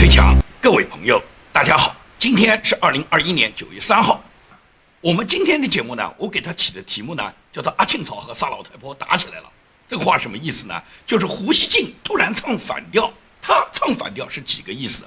推墙，各位朋友，大家好，今天是二零二一年九月三号。我们今天的节目呢，我给他起的题目呢，叫做“阿庆草和沙老太婆打起来了”。这个话什么意思呢？就是胡锡进突然唱反调，他唱反调是几个意思？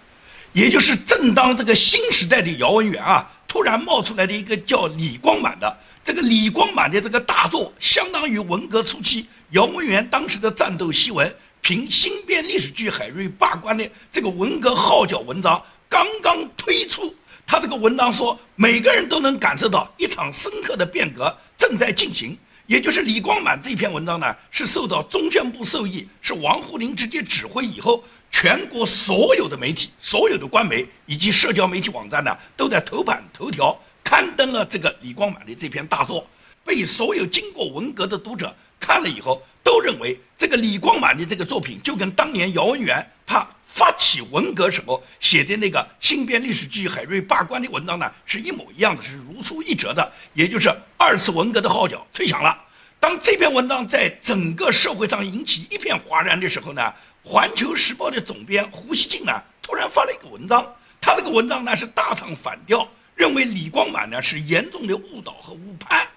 也就是正当这个新时代的姚文元啊，突然冒出来的一个叫李光满的，这个李光满的这个大作，相当于文革初期姚文元当时的战斗檄文，凭新编历史剧海瑞罢官的这个文革号角文章刚刚推出。他这个文章说，每个人都能感受到一场深刻的变革正在进行。也就是李光满这篇文章呢，是受到中宣部授意，是王沪宁直接指挥以后，全国所有的媒体、所有的官媒以及社交媒体网站呢，都在头版头条刊登了这个李光满的这篇大作，被所有经过文革的读者看了以后，都认为这个李光满的这个作品就跟当年姚文元他。发起文革时候写的那个新编历史剧海瑞罢官的文章呢，是一模一样的，是如出一辙的。也就是二次文革的号角吹响了。当这篇文章在整个社会上引起一片哗然的时候呢，《环球时报》的总编胡锡进呢，突然发了一个文章。他这个文章呢是大唱反调，认为李光满呢是严重的误导和误判。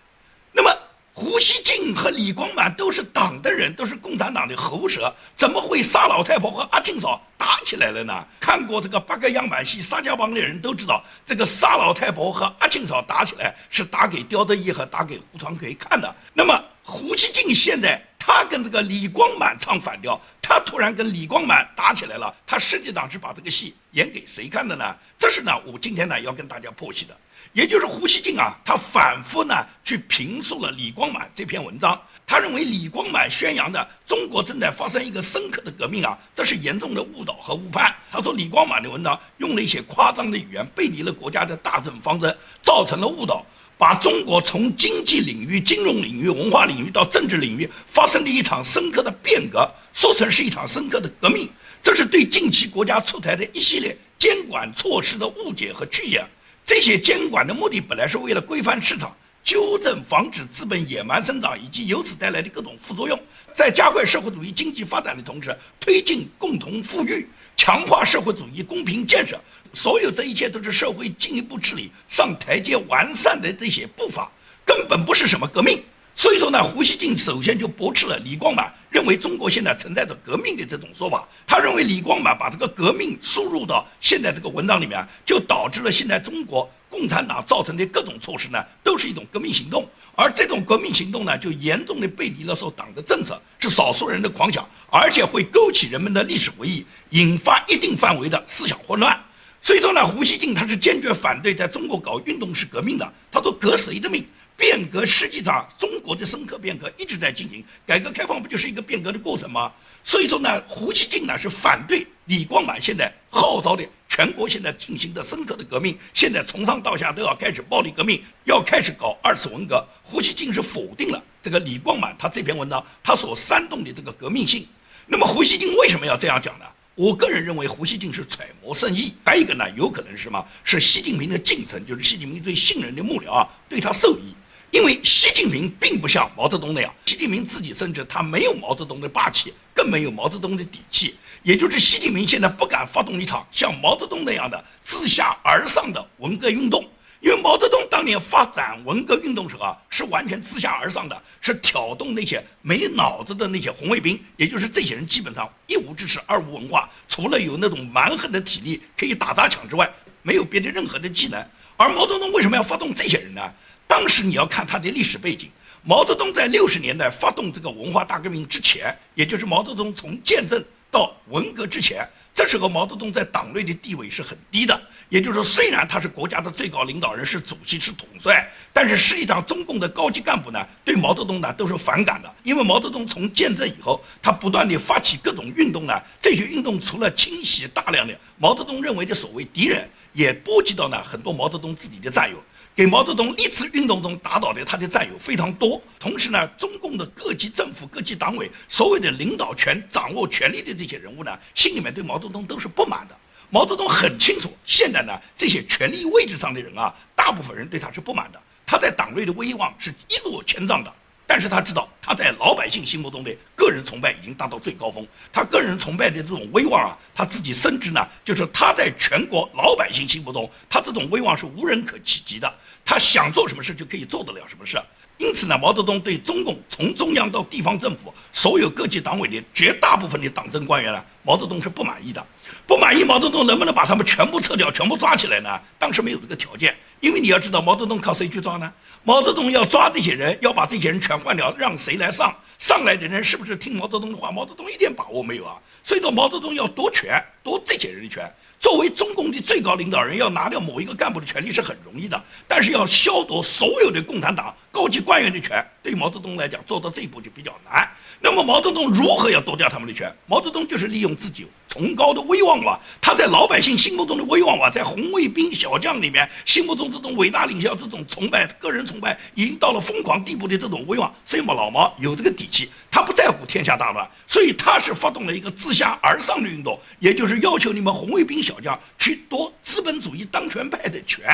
那么。胡锡进和李光满都是党的人，都是共产党的喉舌，怎么会杀老太婆和阿庆嫂打起来了呢？看过这个八个样板戏《沙家浜》的人都知道，这个杀老太婆和阿庆嫂打起来是打给刁德义和打给胡传奎看的。那么胡锡进现在他跟这个李光满唱反调，他突然跟李光满打起来了，他实际上是把这个戏演给谁看的呢？这是呢，我今天呢要跟大家剖析的。也就是胡锡进啊，他反复呢去评述了李光满这篇文章。他认为李光满宣扬的中国正在发生一个深刻的革命啊，这是严重的误导和误判。他说李光满的文章用了一些夸张的语言，背离了国家的大政方针，造成了误导，把中国从经济领域、金融领域、文化领域到政治领域发生的一场深刻的变革，说成是一场深刻的革命。这是对近期国家出台的一系列监管措施的误解和曲解。这些监管的目的本来是为了规范市场、纠正、防止资本野蛮生长以及由此带来的各种副作用，在加快社会主义经济发展的同时，推进共同富裕，强化社会主义公平建设。所有这一切都是社会进一步治理、上台阶、完善的这些步伐，根本不是什么革命。所以说呢，胡锡进首先就驳斥了李光满认为中国现在存在着革命的这种说法。他认为李光满把这个革命输入到现在这个文章里面，就导致了现在中国共产党造成的各种措施呢，都是一种革命行动。而这种革命行动呢，就严重的背离了说党的政策，是少数人的狂想，而且会勾起人们的历史回忆，引发一定范围的思想混乱。所以说呢，胡锡进他是坚决反对在中国搞运动式革命的。他说：“革谁的命？”变革实际上，中国的深刻变革一直在进行。改革开放不就是一个变革的过程吗？所以说呢，胡锡进呢是反对李光满现在号召的全国现在进行的深刻的革命，现在从上到下都要开始暴力革命，要开始搞二次文革。胡锡进是否定了这个李光满他这篇文章他所煽动的这个革命性。那么胡锡进为什么要这样讲呢？我个人认为胡锡进是揣摩圣意，还有一个呢，有可能是什么？是习近平的近臣，就是习近平最信任的幕僚啊，对他授意。因为习近平并不像毛泽东那样，习近平自己甚至他没有毛泽东的霸气，更没有毛泽东的底气。也就是习近平现在不敢发动一场像毛泽东那样的自下而上的文革运动，因为毛泽东当年发展文革运动时候啊，是完全自下而上的，是挑动那些没脑子的那些红卫兵，也就是这些人基本上一无知识，二无文化，除了有那种蛮横的体力可以打砸抢之外，没有别的任何的技能。而毛泽东为什么要发动这些人呢？当时你要看他的历史背景，毛泽东在六十年代发动这个文化大革命之前，也就是毛泽东从建政到文革之前，这时候毛泽东在党内的地位是很低的。也就是说，虽然他是国家的最高领导人，是主席，是统帅，但是实际上中共的高级干部呢，对毛泽东呢都是反感的。因为毛泽东从建政以后，他不断地发起各种运动呢，这些运动除了清洗大量的毛泽东认为的所谓敌人，也波及到呢很多毛泽东自己的战友。给毛泽东历次运动中打倒的他的战友非常多，同时呢，中共的各级政府、各级党委所谓的领导权、掌握权力的这些人物呢，心里面对毛泽东都是不满的。毛泽东很清楚，现在呢，这些权力位置上的人啊，大部分人对他是不满的，他在党内的威望是一落千丈的。但是他知道他在老百姓心目中的个人崇拜已经达到最高峰，他个人崇拜的这种威望啊，他自己深知呢，就是他在全国老百姓心目中，他这种威望是无人可企及的，他想做什么事就可以做得了什么事。因此呢，毛泽东对中共从中央到地方政府所有各级党委的绝大部分的党政官员呢，毛泽东是不满意的。不满意，毛泽东能不能把他们全部撤掉、全部抓起来呢？当时没有这个条件，因为你要知道，毛泽东靠谁去抓呢？毛泽东要抓这些人，要把这些人全换掉，让谁来上？上来的人是不是听毛泽东的话？毛泽东一点把握没有啊！所以说，毛泽东要夺权，夺这些人的权。作为中共的最高领导人，要拿掉某一个干部的权利是很容易的，但是要消夺所有的共产党高级官员的权，对毛泽东来讲做到这一步就比较难。那么毛泽东如何要夺掉他们的权？毛泽东就是利用自己崇高的威望吧，他在老百姓心目中的威望吧，在红卫兵小将里面心目中这种伟大领袖这种崇拜，个人崇拜已经到了疯狂地步的这种威望，所以嘛，老毛有这个底气，他不在乎天下大乱，所以他是发动了一个自下而上的运动，也就是要求你们红卫兵小将去夺资本主义当权派的权。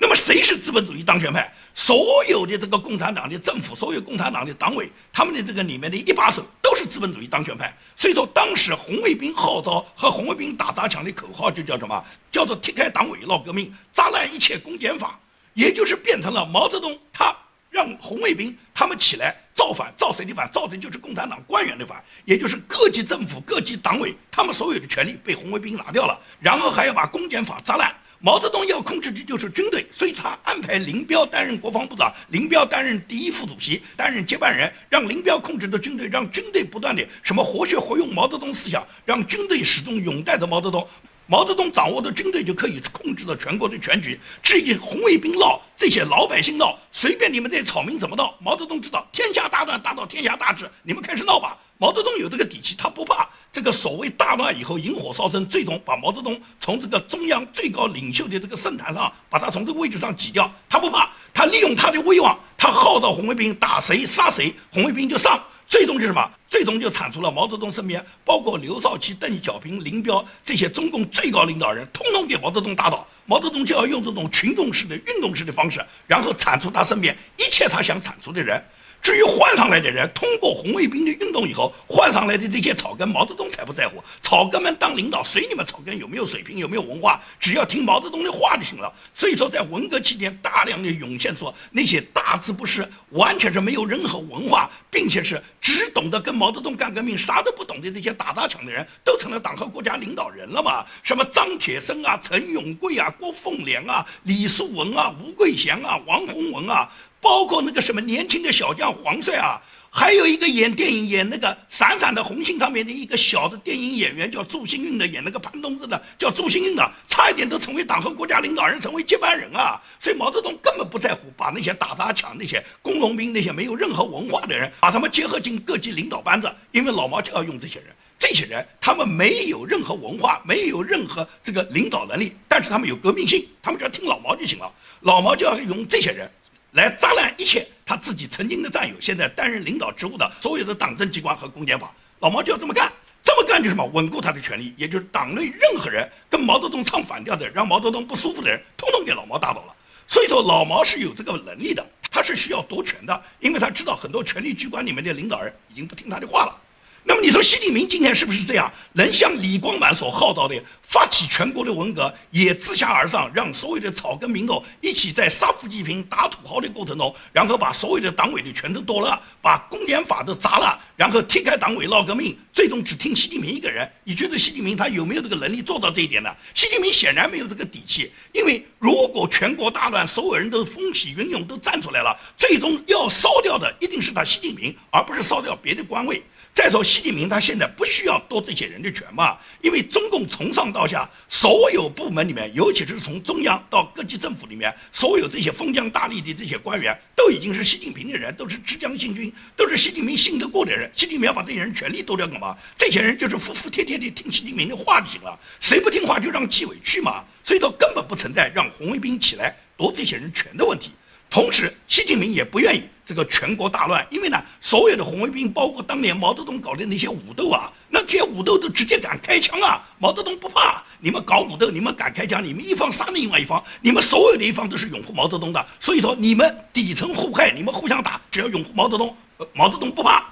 那么谁是资本主义当权派？所有的这个共产党的政府，所有共产党的党委，他们的这个里面的一把手都是资本主义当权派。所以说，当时红卫兵号召和红卫兵打砸抢的口号就叫什么？叫做踢开党委闹革命，砸烂一切公检法，也就是变成了毛泽东他让红卫兵他们起来造反，造谁的反？造的就是共产党官员的反，也就是各级政府、各级党委他们所有的权利被红卫兵拿掉了，然后还要把公检法砸烂。毛泽东要控制的就是军队，所以他安排林彪担任国防部长，林彪担任第一副主席，担任接班人，让林彪控制的军队，让军队不断的什么活学活用毛泽东思想，让军队始终拥戴着毛泽东，毛泽东掌握的军队就可以控制了全国的全局。至于红卫兵闹，这些老百姓闹，随便你们这草民怎么闹，毛泽东知道天下大乱，大到天下大治，你们开始闹吧。毛泽东有这个底气，他不怕这个所谓大乱以后引火烧身，最终把毛泽东从这个中央最高领袖的这个圣坛上，把他从这个位置上挤掉，他不怕，他利用他的威望，他号召红卫兵打谁杀谁，红卫兵就上，最终就是什么？最终就铲除了毛泽东身边包括刘少奇、邓小平、林彪这些中共最高领导人，通通给毛泽东打倒，毛泽东就要用这种群众式的、运动式的方式，然后铲除他身边一切他想铲除的人。至于换上来的人，通过红卫兵的运动以后换上来的这些草根，毛泽东才不在乎。草根们当领导，随你们草根有没有水平，有没有文化，只要听毛泽东的话就行了。所以说，在文革期间，大量的涌现出那些大字不识、完全是没有任何文化，并且是只懂得跟毛泽东干革命，啥都不懂的这些打砸抢的人，都成了党和国家领导人了嘛？什么张铁生啊、陈永贵啊、郭凤莲啊、李树文啊、吴桂祥啊、王洪文啊。包括那个什么年轻的小将黄帅啊，还有一个演电影演那个《闪闪的红星》上面的一个小的电影演员叫祝星运的，演那个潘冬子的叫祝星运的，差一点都成为党和国家领导人，成为接班人啊！所以毛泽东根本不在乎把那些打砸抢那些工农兵那些没有任何文化的人，把他们结合进各级领导班子，因为老毛就要用这些人。这些人他们没有任何文化，没有任何这个领导能力，但是他们有革命性，他们只要听老毛就行了。老毛就要用这些人。来砸烂一切他自己曾经的战友，现在担任领导职务的所有的党政机关和公检法，老毛就要这么干，这么干就是什么？稳固他的权利，也就是党内任何人跟毛泽东唱反调的，让毛泽东不舒服的人，通通给老毛打倒了。所以说，老毛是有这个能力的，他是需要夺权的，因为他知道很多权力机关里面的领导人已经不听他的话了。那么你说习近平今天是不是这样？能像李光满所号召的，发起全国的文革，也自下而上，让所有的草根民众一起在杀富济贫、打土豪的过程中，然后把所有的党委的全都夺了，把公检法都砸了，然后踢开党委闹革命，最终只听习近平一个人？你觉得习近平他有没有这个能力做到这一点呢？习近平显然没有这个底气，因为如果全国大乱，所有人都风起云涌都站出来了，最终要烧掉的一定是他习近平，而不是烧掉别的官位。再说，习近平他现在不需要夺这些人的权嘛？因为中共从上到下所有部门里面，尤其是从中央到各级政府里面，所有这些封疆大吏的这些官员，都已经是习近平的人，都是浙江信军，都是习近平信得过的人。习近平要把这些人权力夺掉干嘛？这些人就是服服帖帖的听习近平的话就行了。谁不听话就让纪委去嘛。所以说根本不存在让红卫兵起来夺这些人权的问题。同时，习近平也不愿意这个全国大乱，因为呢，所有的红卫兵，包括当年毛泽东搞的那些武斗啊，那这些武斗都直接敢开枪啊！毛泽东不怕你们搞武斗，你们敢开枪，你们一方杀另外一方，你们所有的一方都是拥护毛泽东的，所以说你们底层互害，你们互相打，只要拥护毛泽东，毛泽东不怕。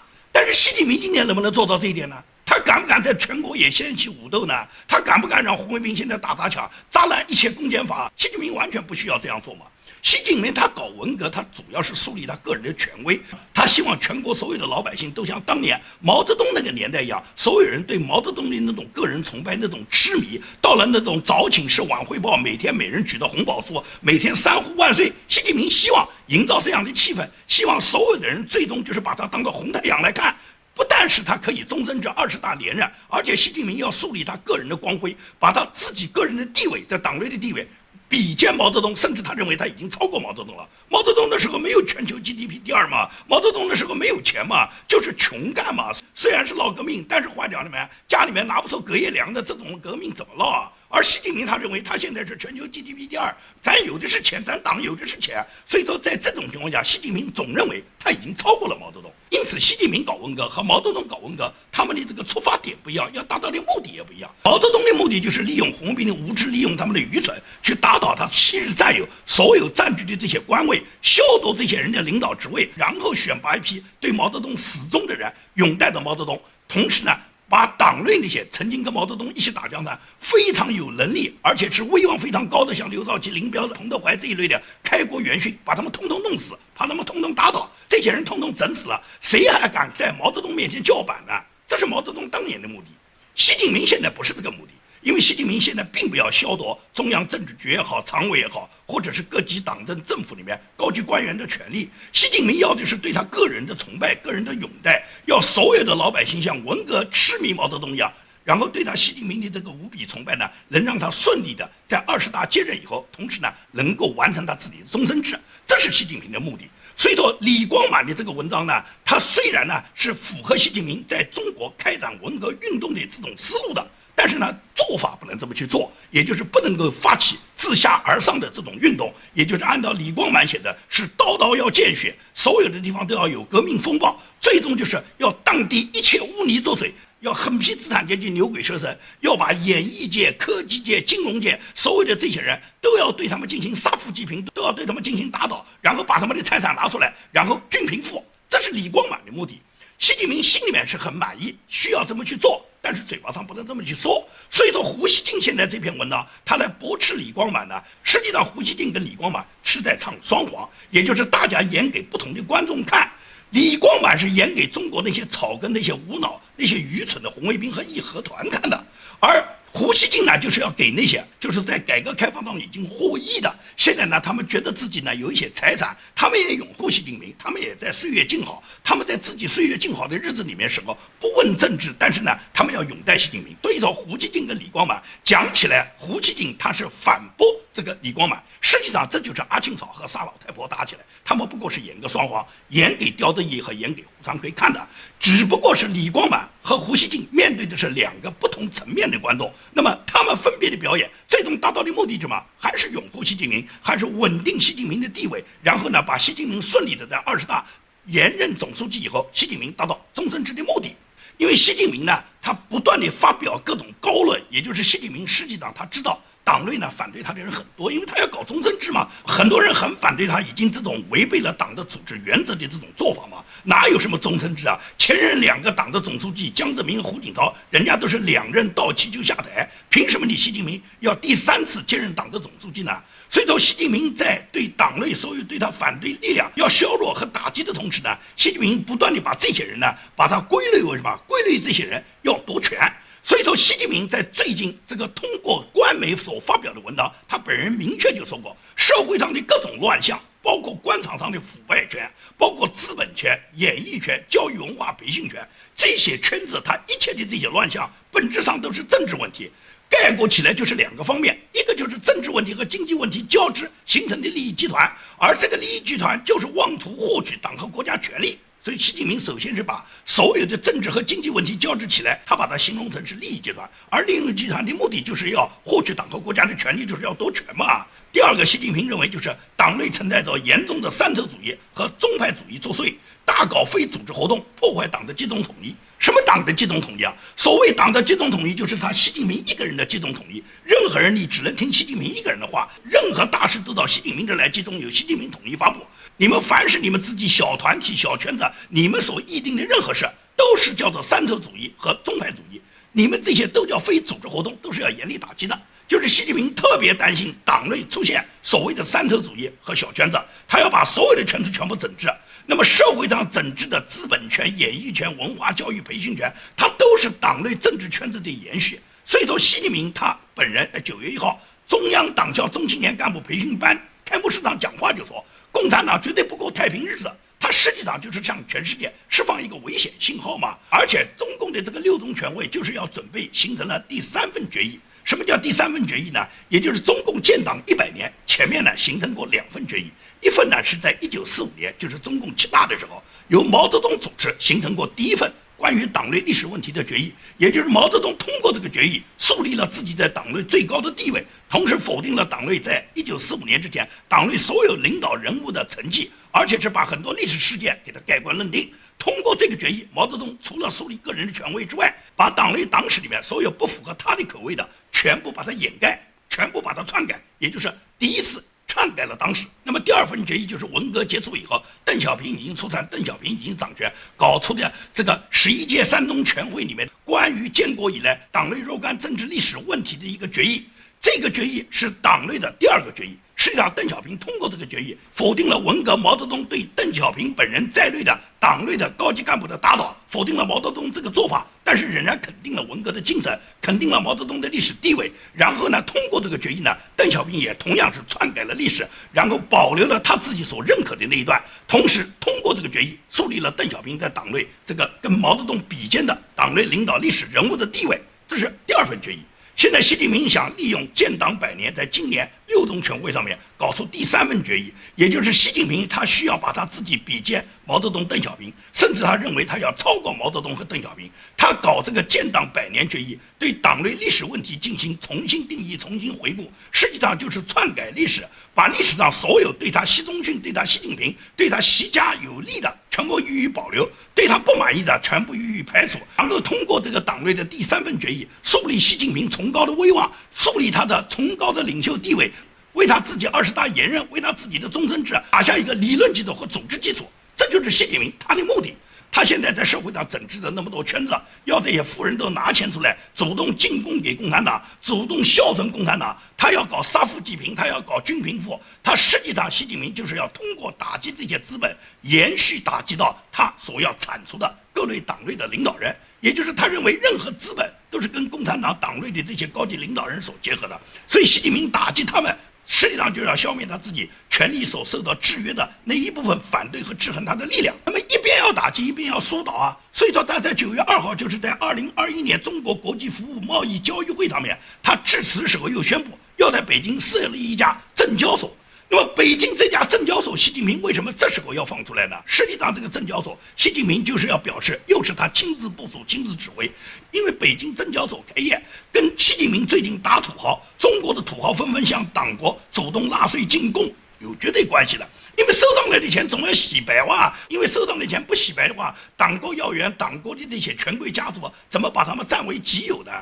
而习近平今年能不能做到这一点呢？他敢不敢在全国也掀起武斗呢？他敢不敢让胡卫兵现在打砸抢、砸烂一切公检法？习近平完全不需要这样做嘛。习近平他搞文革，他主要是树立他个人的权威，他希望全国所有的老百姓都像当年毛泽东那个年代一样，所有人对毛泽东的那种个人崇拜、那种痴迷，到了那种早请示晚汇报，每天每人举着红宝书，每天三呼万岁。习近平希望营造这样的气氛，希望所有的人最终就是把他当个红太阳来看，不但是他可以终身这二十大连任，而且习近平要树立他个人的光辉，把他自己个人的地位在党内的地位。比肩毛泽东，甚至他认为他已经超过毛泽东了。毛泽东那时候没有全球 GDP 第二嘛，毛泽东那时候没有钱嘛，就是穷干嘛。虽然是闹革命，但是话讲里面家里面拿不出隔夜粮的这种革命怎么闹啊？而习近平他认为他现在是全球 GDP 第二，咱有的是钱，咱党有的是钱。所以说在这种情况下，习近平总认为他已经超过了毛泽东。因此，习近平搞文革和毛泽东搞文革，他们的这个出发点不一样，要达到的目的也不一样。毛泽东的目的就是利用红卫兵的无知，利用他们的愚蠢，去打倒他昔日战友，所有占据的这些官位，削夺这些人的领导职位，然后选拔一批对毛泽东死忠的人，拥戴着毛泽东。同时呢。把党内那些曾经跟毛泽东一起打仗的、非常有能力，而且是威望非常高的，像刘少奇、林彪、彭德怀这一类的开国元勋，把他们通通弄死，把他们通通打倒，这些人通通整死了，谁还敢在毛泽东面前叫板呢？这是毛泽东当年的目的。习近平现在不是这个目的。因为习近平现在并不要削夺中央政治局也好、常委也好，或者是各级党政政府里面高级官员的权利。习近平要的是对他个人的崇拜、个人的拥戴，要所有的老百姓像文革痴迷毛泽东一样，然后对他习近平的这个无比崇拜呢，能让他顺利的在二十大接任以后，同时呢能够完成他自己的终身制，这是习近平的目的。所以说，李光满的这个文章呢，他虽然呢是符合习近平在中国开展文革运动的这种思路的。但是呢，做法不能这么去做，也就是不能够发起自下而上的这种运动，也就是按照李光满写的，是刀刀要见血，所有的地方都要有革命风暴，最终就是要荡涤一切污泥浊水，要狠批资产阶级牛鬼蛇神，要把演艺界、科技界、金融界所有的这些人都要对他们进行杀富济贫，都要对他们进行打倒，然后把他们的财产拿出来，然后均贫富，这是李光满的目的。习近平心里面是很满意，需要这么去做。但是嘴巴上不能这么去说，所以说胡锡进现在这篇文章，他来驳斥李光满呢。实际上，胡锡进跟李光满是在唱双簧，也就是大家演给不同的观众看。李光满是演给中国那些草根、那些无脑、那些愚蠢的红卫兵和义和团看的，而。胡锡进呢，就是要给那些就是在改革开放中已经获益的，现在呢，他们觉得自己呢有一些财产，他们也拥护习近平，他们也在岁月静好，他们在自己岁月静好的日子里面什么不问政治，但是呢，他们要拥戴习近平。所以说，胡锡进跟李光满讲起来，胡锡进他是反驳这个李光满，实际上这就是阿庆嫂和沙老太婆打起来，他们不过是演个双簧，演给刁德义和演给胡长奎看的，只不过是李光满和胡锡进面对的是两个不同层面的观众。那么他们分别的表演，最终达到的目的什么？还是拥护习近平，还是稳定习近平的地位？然后呢，把习近平顺利的在二十大连任总书记以后，习近平达到终身制的目的。因为习近平呢，他不断地发表各种高论，也就是习近平实际上他知道。党内呢反对他的人很多，因为他要搞终身制嘛，很多人很反对他，已经这种违背了党的组织原则的这种做法嘛，哪有什么终身制啊？前任两个党的总书记江泽民、胡锦涛，人家都是两任到期就下台，凭什么你习近平要第三次接任党的总书记呢？所以说，习近平在对党内所有对他反对力量要削弱和打击的同时呢，习近平不断的把这些人呢，把他归类为什么？归类这些人要夺权。所以说，习近平在最近这个通过官媒所发表的文章，他本人明确就说过，社会上的各种乱象，包括官场上的腐败权，包括资本权、演艺权、教育文化培训权这些圈子，他一切的这些乱象，本质上都是政治问题。概括起来就是两个方面，一个就是政治问题和经济问题交织形成的利益集团，而这个利益集团就是妄图获取党和国家权力。所以，习近平首先是把所有的政治和经济问题交织起来，他把它形容成是利益集团，而利益集团的目的就是要获取党和国家的权利，就是要夺权嘛。第二个，习近平认为就是党内存在着严重的山头主义和宗派主义作祟，大搞非组织活动，破坏党的集中统一。什么党的集中统一啊？所谓党的集中统一，就是他习近平一个人的集中统一。任何人你只能听习近平一个人的话，任何大事都到习近平这来集中，由习近平统一发布。你们凡是你们自己小团体、小圈子，你们所议定的任何事，都是叫做三头主义和宗派主义。你们这些都叫非组织活动，都是要严厉打击的。就是习近平特别担心党内出现所谓的三头主义和小圈子，他要把所有的圈子全部整治。那么社会上整治的资本权、演艺权、文化教育培训权，它都是党内政治圈子的延续。所以说，习近平他本人在九月一号中央党校中青年干部培训班开幕式上讲话就说，共产党绝对不过太平日子。他实际上就是向全世界释放一个危险信号嘛。而且中共的这个六中全会就是要准备形成了第三份决议。什么叫第三份决议呢？也就是中共建党一百年前面呢形成过两份决议，一份呢是在一九四五年，就是中共七大的时候，由毛泽东主持形成过第一份关于党内历史问题的决议，也就是毛泽东通过这个决议树立了自己在党内最高的地位，同时否定了党内在一九四五年之前党内所有领导人物的成绩，而且是把很多历史事件给他盖棺论定。通过这个决议，毛泽东除了树立个人的权威之外，把党内党史里面所有不符合他的口味的。全部把它掩盖，全部把它篡改，也就是第一次篡改了党史。那么第二份决议就是文革结束以后，邓小平已经出山，邓小平已经掌权，搞出的这个十一届三中全会里面关于建国以来党内若干政治历史问题的一个决议。这个决议是党内的第二个决议。实际上，邓小平通过这个决议，否定了文革毛泽东对邓小平本人在内的党内的高级干部的打倒，否定了毛泽东这个做法，但是仍然肯定了文革的精神，肯定了毛泽东的历史地位。然后呢，通过这个决议呢，邓小平也同样是篡改了历史，然后保留了他自己所认可的那一段，同时通过这个决议，树立了邓小平在党内这个跟毛泽东比肩的党内领导历史人物的地位。这是第二份决议。现在习近平想利用建党百年，在今年六中全会上面搞出第三份决议，也就是习近平他需要把他自己比肩毛泽东、邓小平，甚至他认为他要超过毛泽东和邓小平。他搞这个建党百年决议，对党内历史问题进行重新定义、重新回顾，实际上就是篡改历史，把历史上所有对他习仲勋、对他习近平、对他习家有利的。全部予以保留，对他不满意的全部予以排除，然后通过这个党内的第三份决议，树立习近平崇高的威望，树立他的崇高的领袖地位，为他自己二十大连任，为他自己的终身制打下一个理论基础和组织基础，这就是习近平他的目的。他现在在社会上整治的那么多圈子，要这些富人都拿钱出来，主动进贡给共产党，主动孝顺共产党。他要搞杀富济贫，他要搞均贫富。他实际上，习近平就是要通过打击这些资本，延续打击到他所要铲除的各类党内的领导人。也就是他认为，任何资本都是跟共产党党内的这些高级领导人所结合的。所以，习近平打击他们。实际上就是要消灭他自己权力所受到制约的那一部分反对和制衡他的力量。那么一边要打击，一边要疏导啊。所以说他在九月二号，就是在二零二一年中国国际服务贸易交易会上面，他致辞时候又宣布要在北京设立一家证交所。那么北京这家证交所，习近平为什么这时候要放出来呢？实际上，这个证交所，习近平就是要表示，又是他亲自部署、亲自指挥。因为北京证交所开业，跟习近平最近打土豪，中国的土豪纷纷向党国主动纳税进贡有绝对关系的。因为收上来的钱总要洗白哇，因为收上来的钱不洗白的话，党国要员、党国的这些权贵家族怎么把他们占为己有的？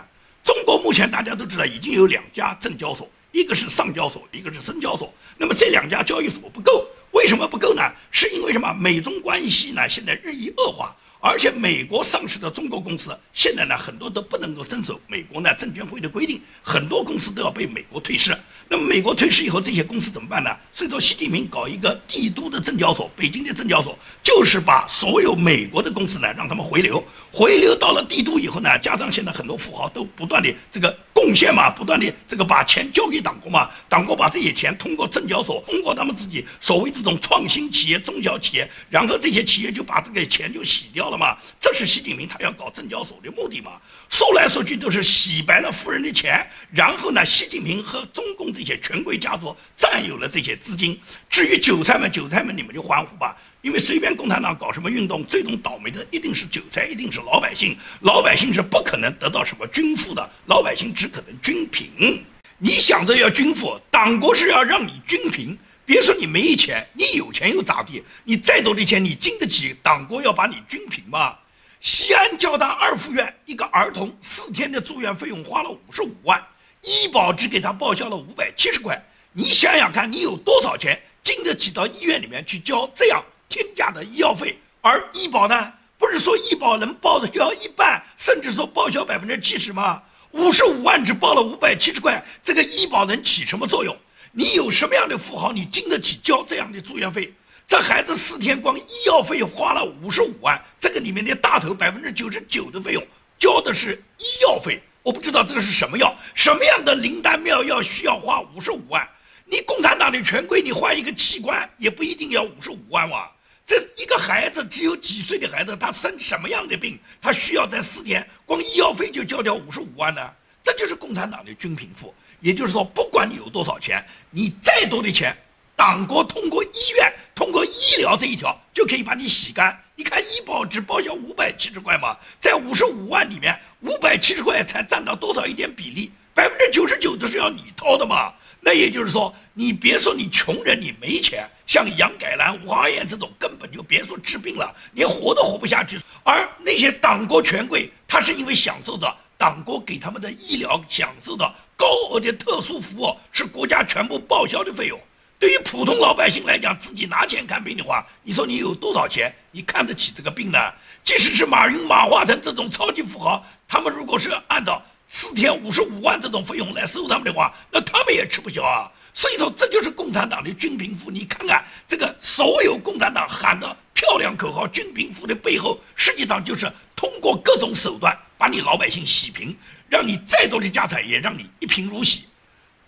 中国目前大家都知道，已经有两家证交所。一个是上交所，一个是深交所。那么这两家交易所不够，为什么不够呢？是因为什么？美中关系呢？现在日益恶化。而且美国上市的中国公司现在呢，很多都不能够遵守美国呢证监会的规定，很多公司都要被美国退市。那么美国退市以后，这些公司怎么办呢？所以说，习近平搞一个帝都的证交所，北京的证交所，就是把所有美国的公司呢，让他们回流，回流到了帝都以后呢，加上现在很多富豪都不断的这个贡献嘛，不断的这个把钱交给党国嘛，党国把这些钱通过证交所，通过他们自己所谓这种创新企业、中小企业，然后这些企业就把这个钱就洗掉了。嘛，这是习近平他要搞证交所的目的嘛？说来说去都是洗白了富人的钱，然后呢，习近平和中共这些权贵家族占有了这些资金。至于韭菜们，韭菜们你们就欢呼吧，因为随便共产党搞什么运动，最终倒霉的一定是韭菜，一定是老百姓。老百姓是不可能得到什么均富的，老百姓只可能均贫。你想着要均富，党国是要让你均贫。别说你没钱，你有钱又咋地？你再多的钱，你经得起党国要把你均贫吗？西安交大二附院一个儿童四天的住院费用花了五十五万，医保只给他报销了五百七十块。你想想看，你有多少钱经得起到医院里面去交这样天价的医药费？而医保呢，不是说医保能报的销一半，甚至说报销百分之七十吗？五十五万只报了五百七十块，这个医保能起什么作用？你有什么样的富豪，你经得起交这样的住院费？这孩子四天光医药费花了五十五万，这个里面的大头百分之九十九的费用交的是医药费。我不知道这个是什么药，什么样的灵丹妙药需要花五十五万？你共产党的权贵，你换一个器官也不一定要五十五万哇。这一个孩子只有几岁的孩子，他生什么样的病，他需要在四天光医药费就交掉五十五万呢？这就是共产党的均贫富。也就是说，不管你有多少钱，你再多的钱，党国通过医院、通过医疗这一条就可以把你洗干。你看医保只报销五百七十块嘛，在五十五万里面，五百七十块才占到多少一点比例？百分之九十九都是要你掏的嘛。那也就是说，你别说你穷人，你没钱，像杨改兰、吴华燕这种，根本就别说治病了，连活都活不下去。而那些党国权贵，他是因为享受着党国给他们的医疗，享受的。高额的特殊服务是国家全部报销的费用，对于普通老百姓来讲，自己拿钱看病的话，你说你有多少钱，你看得起这个病呢？即使是马云、马化腾这种超级富豪，他们如果是按照四天五十五万这种费用来收他们的话，那他们也吃不消啊。所以说，这就是共产党的均贫富。你看看这个所有共产党喊的漂亮口号“均贫富”的背后，实际上就是通过各种手段把你老百姓洗贫。让你再多的家产也让你一贫如洗。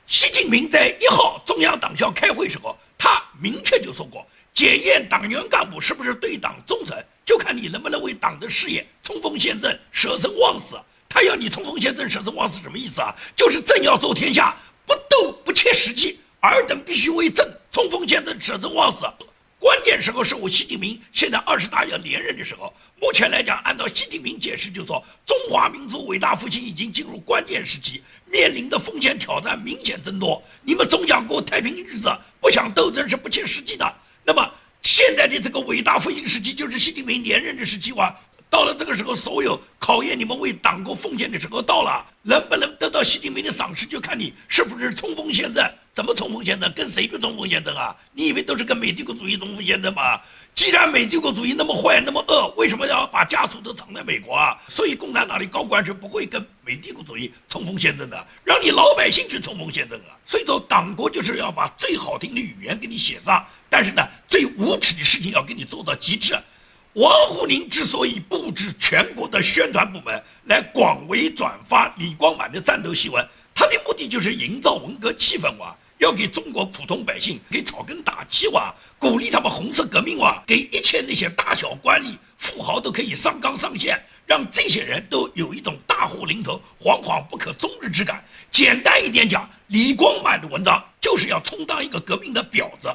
习近平在一号中央党校开会时候，他明确就说过，检验党员干部是不是对党忠诚，就看你能不能为党的事业冲锋陷阵、舍生忘死。他要你冲锋陷阵、舍生忘死什么意思啊？就是政要做天下，不斗不切实际，尔等必须为政冲锋陷阵、舍生忘死。关键时候是我习近平现在二十大要连任的时候。目前来讲，按照习近平解释，就说中华民族伟大复兴已经进入关键时期，面临的风险挑战明显增多。你们总想过太平日子，不想斗争是不切实际的。那么现在的这个伟大复兴时期，就是习近平连任的时期哇。到了这个时候，所有考验你们为党国奉献的时候到了，能不能得到习近平的赏识，就看你是不是冲锋陷阵。怎么冲锋陷阵？跟谁去冲锋陷阵啊？你以为都是跟美帝国主义冲锋陷阵吗？既然美帝国主义那么坏那么恶，为什么要把家属都藏在美国啊？所以共产党的高官是不会跟美帝国主义冲锋陷阵的，让你老百姓去冲锋陷阵啊！所以说党国就是要把最好听的语言给你写上，但是呢，最无耻的事情要给你做到极致。王沪宁之所以布置全国的宣传部门来广为转发李光满的战斗檄文，他的目的就是营造文革气氛哇。要给中国普通百姓给草根打气哇，鼓励他们红色革命哇，给一切那些大小官吏、富豪都可以上纲上线，让这些人都有一种大祸临头、惶惶不可终日之感。简单一点讲，李光满的文章就是要充当一个革命的婊子，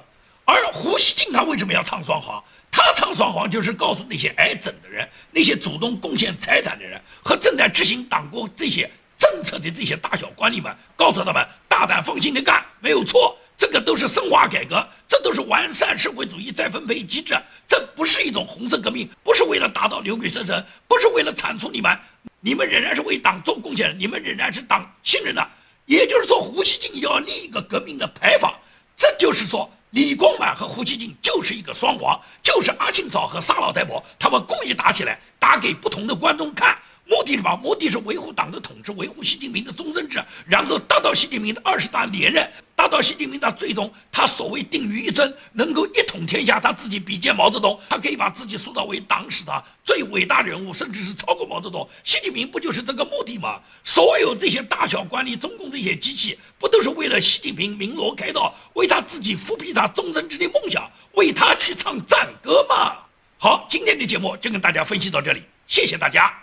而胡锡进他为什么要唱双簧？他唱双簧就是告诉那些挨整的人、那些主动贡献财产的人和正在执行党国这些。政策的这些大小官吏们，告诉他们大胆放心的干，没有错，这个都是深化改革，这都是完善社会主义再分配机制，这不是一种红色革命，不是为了达到牛鬼蛇神，不是为了铲除你们，你们仍然是为党做贡献，你们仍然是党信任的。也就是说，胡锡进要立一个革命的牌坊，这就是说，李光满和胡锡进就是一个双簧，就是阿庆嫂和沙老太婆，他们故意打起来，打给不同的观众看。目的是吧？目的是维护党的统治，维护习近平的终身制，然后达到习近平的二十大连任，达到习近平他最终他所谓定于一尊，能够一统天下，他自己比肩毛泽东，他可以把自己塑造为党史上最伟大人物，甚至是超过毛泽东。习近平不就是这个目的吗？所有这些大小官吏、中共这些机器，不都是为了习近平鸣锣开道，为他自己复辟他终身制的梦想，为他去唱赞歌吗？好，今天的节目就跟大家分析到这里，谢谢大家。